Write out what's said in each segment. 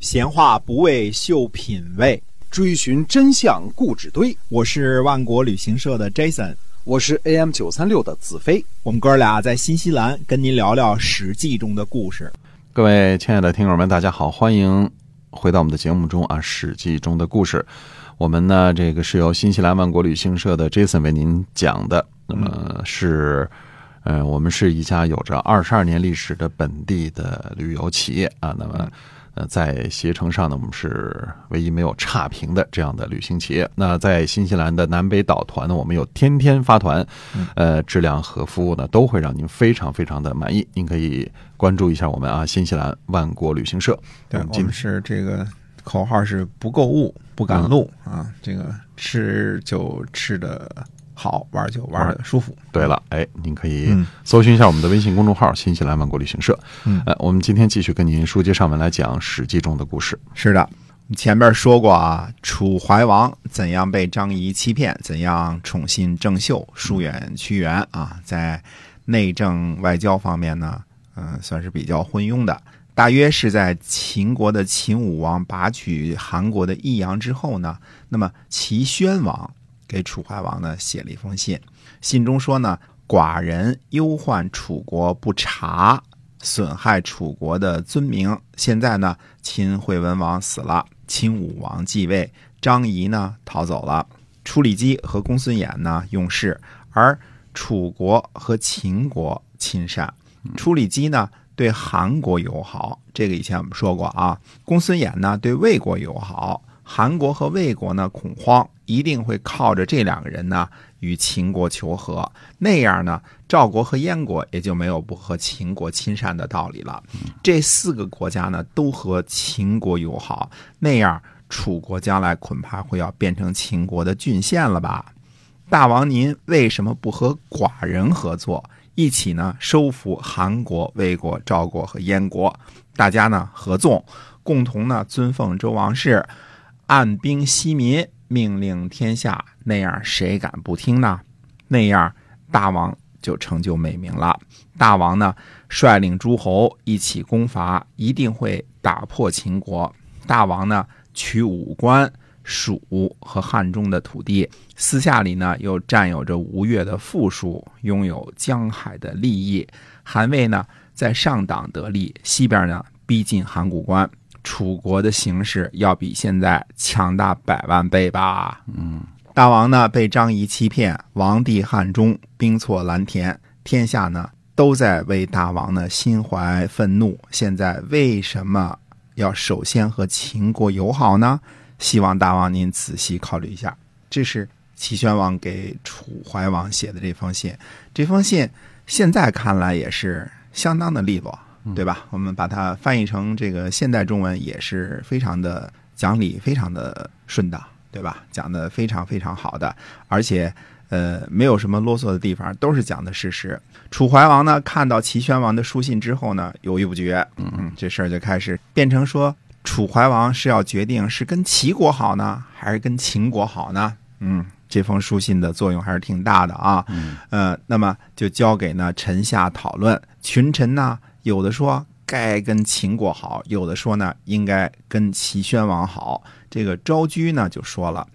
闲话不为秀品味，追寻真相故纸堆。我是万国旅行社的 Jason，我是 AM 九三六的子飞。我们哥俩在新西兰跟您聊聊《史记》中的故事。各位亲爱的听友们，大家好，欢迎回到我们的节目中啊，《史记》中的故事。我们呢，这个是由新西兰万国旅行社的 Jason 为您讲的。那么是，呃，我们是一家有着二十二年历史的本地的旅游企业啊。那么。呃，在携程上呢，我们是唯一没有差评的这样的旅行企业。那在新西兰的南北岛团呢，我们有天天发团，呃，质量和服务呢都会让您非常非常的满意。您可以关注一下我们啊，新西兰万国旅行社。对，我们是这个口号是不购物不赶路啊，这个吃就吃的。好玩就玩的舒服。对了，哎，您可以搜寻一下我们的微信公众号“新西兰万国旅行社”。嗯，呃，我们今天继续跟您书接上文来讲《史记》中的故事。是的，前面说过啊，楚怀王怎样被张仪欺骗，怎样宠信郑袖，疏远屈原啊，在内政外交方面呢，嗯，算是比较昏庸的。大约是在秦国的秦武王拔取韩国的益阳之后呢，那么齐宣王。给楚怀王呢写了一封信，信中说呢，寡人忧患楚国不察，损害楚国的尊名。现在呢，秦惠文王死了，秦武王继位，张仪呢逃走了，楚里基和公孙衍呢用事，而楚国和秦国亲善。楚里基呢对韩国友好，这个以前我们说过啊。公孙衍呢对魏国友好。韩国和魏国呢恐慌，一定会靠着这两个人呢与秦国求和，那样呢赵国和燕国也就没有不和秦国亲善的道理了。这四个国家呢都和秦国友好，那样楚国将来恐怕会要变成秦国的郡县了吧？大王您为什么不和寡人合作，一起呢收服韩国、魏国、赵国和燕国？大家呢合纵，共同呢尊奉周王室。按兵息民，命令天下，那样谁敢不听呢？那样大王就成就美名了。大王呢，率领诸侯一起攻伐，一定会打破秦国。大王呢，取武关、蜀和汉中的土地，私下里呢，又占有着吴越的富庶，拥有江海的利益。韩魏呢，在上党得利，西边呢，逼近函谷关。楚国的形势要比现在强大百万倍吧？嗯，大王呢被张仪欺骗，王帝汉中，兵挫蓝田，天下呢都在为大王呢心怀愤怒。现在为什么要首先和秦国友好呢？希望大王您仔细考虑一下。这是齐宣王给楚怀王写的这封信，这封信现在看来也是相当的利落。对吧？我们把它翻译成这个现代中文，也是非常的讲理，非常的顺当，对吧？讲的非常非常好的，而且呃，没有什么啰嗦的地方，都是讲的事实。楚怀王呢，看到齐宣王的书信之后呢，犹豫不决，嗯，这事儿就开始变成说，楚怀王是要决定是跟齐国好呢，还是跟秦国好呢？嗯，这封书信的作用还是挺大的啊。嗯，呃，那么就交给呢臣下讨论，群臣呢。有的说该跟秦国好，有的说呢应该跟齐宣王好。这个昭居呢就说了，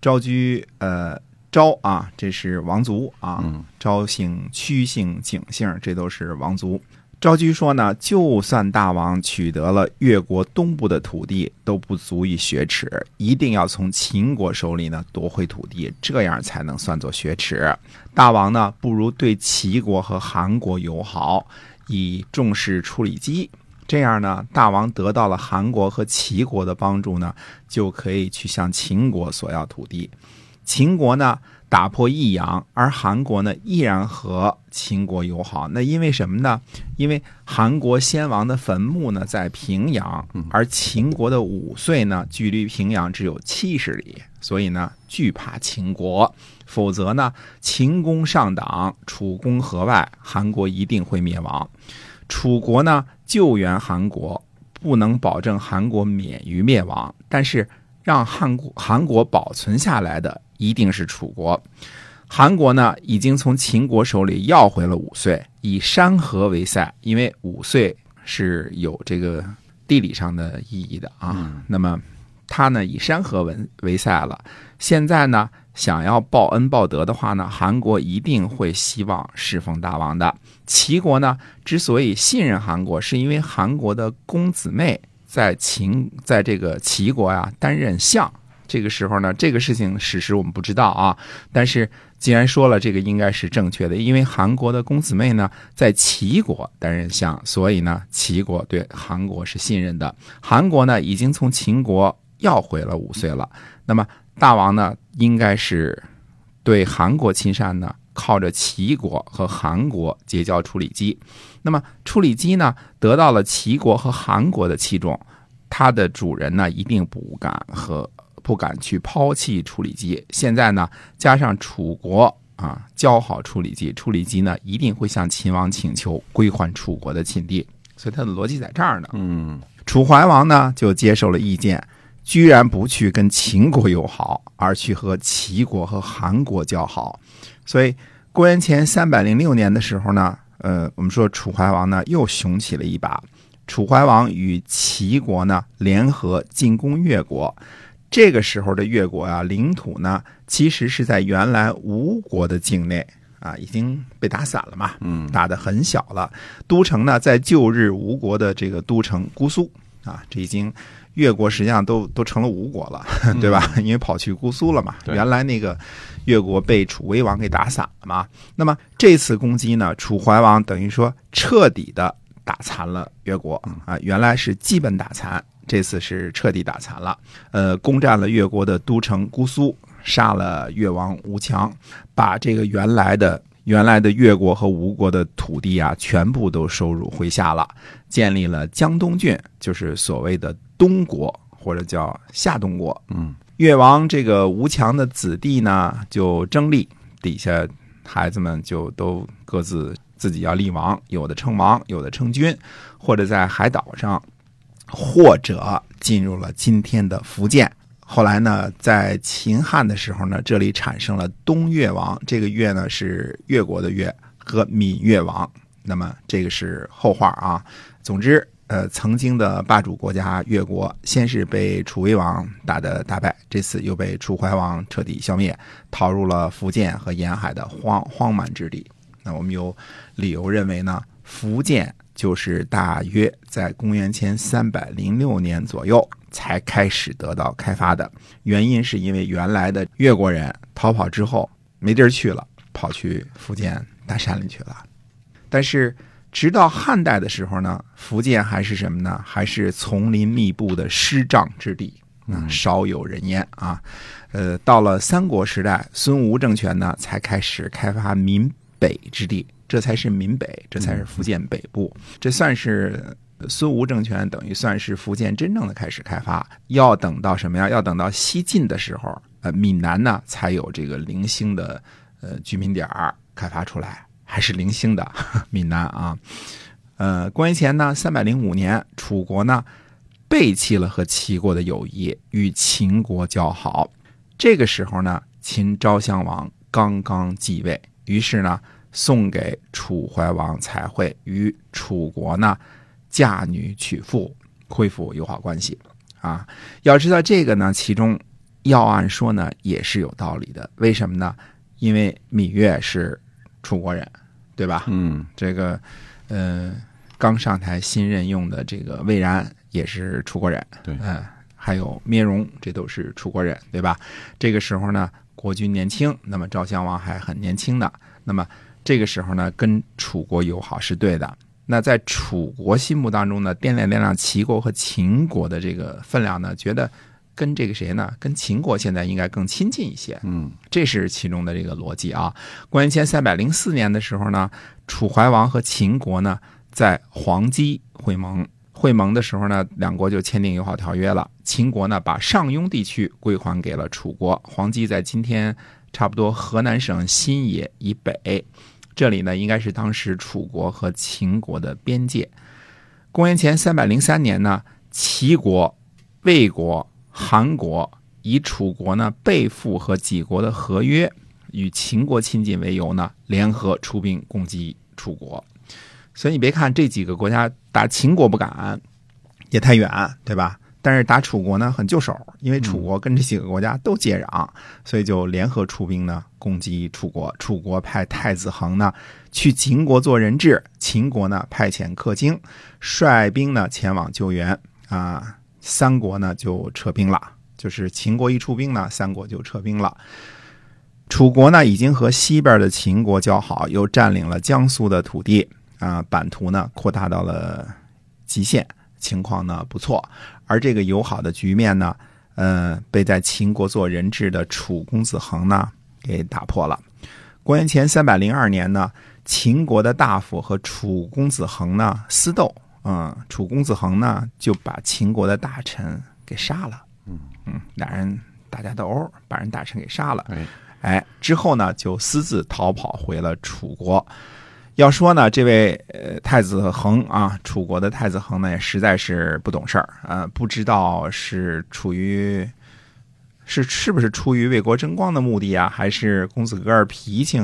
昭居呃昭啊，这是王族啊，昭姓、屈姓、景姓，这都是王族。昭居说呢，就算大王取得了越国东部的土地，都不足以雪耻，一定要从秦国手里呢夺回土地，这样才能算作雪耻。大王呢，不如对齐国和韩国友好。以重视处理机，这样呢，大王得到了韩国和齐国的帮助呢，就可以去向秦国索要土地。秦国呢打破益阳，而韩国呢依然和秦国友好。那因为什么呢？因为韩国先王的坟墓呢在平阳，而秦国的五岁呢距离平阳只有七十里，所以呢惧怕秦国。否则呢，秦攻上党，楚攻河外，韩国一定会灭亡。楚国呢救援韩国，不能保证韩国免于灭亡，但是让韩国韩国保存下来的一定是楚国。韩国呢已经从秦国手里要回了五岁，以山河为塞，因为五岁是有这个地理上的意义的啊。那么他呢以山河为为塞了，现在呢想要报恩报德的话呢，韩国一定会希望侍奉大王的。齐国呢之所以信任韩国，是因为韩国的公子妹在秦在这个齐国呀担任相。这个时候呢，这个事情史实我们不知道啊，但是既然说了，这个应该是正确的，因为韩国的公子妹呢在齐国担任相，所以呢齐国对韩国是信任的。韩国呢已经从秦国要回了五岁了，那么大王呢应该是对韩国亲善呢，靠着齐国和韩国结交处理机。那么处理机呢得到了齐国和韩国的器重，它的主人呢一定不敢和。不敢去抛弃处理机，现在呢，加上楚国啊交好处理机，处理机呢一定会向秦王请求归还楚国的秦地，所以他的逻辑在这儿呢。嗯，楚怀王呢就接受了意见，居然不去跟秦国友好，而去和齐国和韩国交好。所以公元前三百零六年的时候呢，呃，我们说楚怀王呢又雄起了一把，楚怀王与齐国呢联合进攻越国。这个时候的越国啊，领土呢，其实是在原来吴国的境内啊，已经被打散了嘛，嗯，打得很小了。都城呢，在旧日吴国的这个都城姑苏啊，这已经越国实际上都都成了吴国了，对吧？因为跑去姑苏了嘛。原来那个越国被楚威王给打散了嘛。那么这次攻击呢，楚怀王等于说彻底的打残了越国啊，原来是基本打残。这次是彻底打残了，呃，攻占了越国的都城姑苏，杀了越王吴强，把这个原来的原来的越国和吴国的土地啊，全部都收入麾下了，建立了江东郡，就是所谓的东国或者叫夏东国。嗯，越王这个吴强的子弟呢，就争立，底下孩子们就都各自自己要立王，有的称王，有的称君，或者在海岛上。或者进入了今天的福建。后来呢，在秦汉的时候呢，这里产生了东越王。这个越呢是越国的越和闽越王。那么这个是后话啊。总之，呃，曾经的霸主国家越国，先是被楚威王打的大败，这次又被楚怀王彻底消灭，逃入了福建和沿海的荒荒蛮之地。那我们有理由认为呢，福建。就是大约在公元前三百零六年左右才开始得到开发的，原因是因为原来的越国人逃跑之后没地儿去了，跑去福建大山里去了。但是直到汉代的时候呢，福建还是什么呢？还是丛林密布的湿瘴之地，啊，少有人烟啊。呃，到了三国时代，孙吴政权呢才开始开发闽北之地。这才是闽北，这才是福建北部，这算是孙吴政权等于算是福建真正的开始开发。要等到什么呀？要等到西晋的时候，呃，闽南呢才有这个零星的呃居民点儿开发出来，还是零星的 闽南啊。呃，公元前呢三百零五年，楚国呢背弃了和齐国的友谊，与秦国交好。这个时候呢，秦昭襄王刚刚继位，于是呢。送给楚怀王才会，与楚国呢嫁女娶妇，恢复友好关系。啊，要知道这个呢，其中要按说呢也是有道理的。为什么呢？因为芈月是楚国人，对吧？嗯，这个，呃，刚上台新任用的这个魏然也是楚国人，对，嗯，还有灭戎，这都是楚国人，对吧？这个时候呢，国君年轻，那么赵襄王还很年轻的，那么。这个时候呢，跟楚国友好是对的。那在楚国心目当中呢，掂量掂量齐国和秦国的这个分量呢，觉得跟这个谁呢，跟秦国现在应该更亲近一些。嗯，这是其中的这个逻辑啊。公元前三百零四年的时候呢，楚怀王和秦国呢在黄鸡会盟，会盟的时候呢，两国就签订友好条约了。秦国呢把上庸地区归还给了楚国，黄鸡在今天差不多河南省新野以北。这里呢，应该是当时楚国和秦国的边界。公元前三百零三年呢，齐国、魏国、韩国以楚国呢背负和几国的合约，与秦国亲近为由呢，联合出兵攻击楚国。所以你别看这几个国家打秦国不敢，也太远，对吧？但是打楚国呢很就手，因为楚国跟这几个国家都接壤，所以就联合出兵呢攻击楚国。楚国派太子恒呢去秦国做人质，秦国呢派遣客卿率兵呢前往救援啊，三国呢就撤兵了。就是秦国一出兵呢，三国就撤兵了。楚国呢已经和西边的秦国交好，又占领了江苏的土地啊，版图呢扩大到了极限，情况呢不错。而这个友好的局面呢，呃，被在秦国做人质的楚公子恒呢给打破了。公元前三百零二年呢，秦国的大夫和楚公子恒呢私斗，嗯，楚公子恒呢就把秦国的大臣给杀了。嗯嗯，俩人打架斗殴，把人大臣给杀了。哎，哎，之后呢，就私自逃跑回了楚国。要说呢，这位呃太子恒啊，楚国的太子恒呢，也实在是不懂事儿啊、呃不知道是处于是是不是出于为国争光的目的啊，还是公子哥儿脾气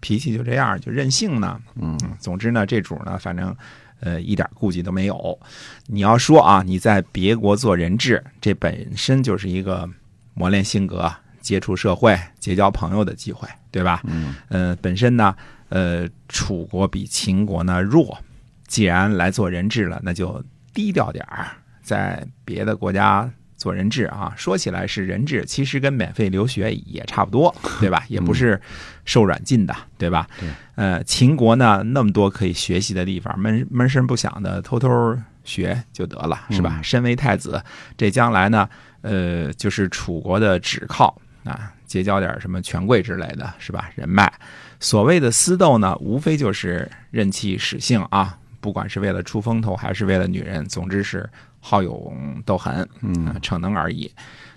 脾气就这样就任性呢？嗯总之呢，这主呢，反正呃一点顾忌都没有。你要说啊，你在别国做人质，这本身就是一个磨练性格、接触社会、结交朋友的机会，对吧？嗯呃，本身呢，呃，楚国比秦国呢弱，既然来做人质了，那就低调点儿，在别的国家做人质啊。说起来是人质，其实跟免费留学也差不多，对吧？也不是受软禁的，对吧？对。呃，秦国呢那么多可以学习的地方，闷闷声不响的偷偷学就得了，是吧？嗯身为太子，这将来呢，呃，就是楚国的指靠啊，结交点什么权贵之类的，是吧？人脉。所谓的私斗呢，无非就是任其使性啊，不管是为了出风头，还是为了女人，总之是好勇斗狠，啊嗯，逞能而已。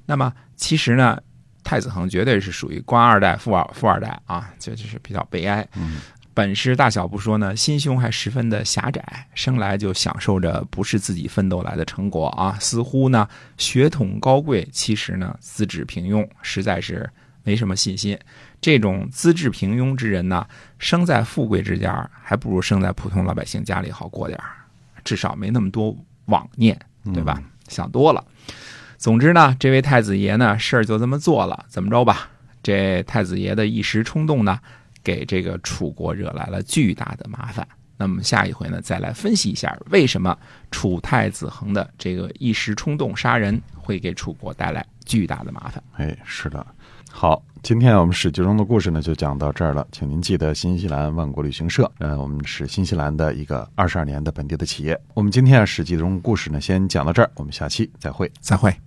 那么其实呢，太子恒绝对是属于官二代、富二富二代啊，这就是比较悲哀。嗯本事大小不说呢，心胸还十分的狭窄，生来就享受着不是自己奋斗来的成果啊，似乎呢血统高贵，其实呢资质平庸，实在是没什么信心。这种资质平庸之人呢，生在富贵之家，还不如生在普通老百姓家里好过点儿，至少没那么多妄念，对吧？想多了。总之呢，这位太子爷呢，事儿就这么做了，怎么着吧？这太子爷的一时冲动呢，给这个楚国惹来了巨大的麻烦。那么下一回呢，再来分析一下为什么楚太子恒的这个一时冲动杀人会给楚国带来巨大的麻烦。哎，是的。好，今天我们史记中的故事呢就讲到这儿了，请您记得新西兰万国旅行社，呃，我们是新西兰的一个二十二年的本地的企业。我们今天啊史记中故事呢先讲到这儿，我们下期再会。再会。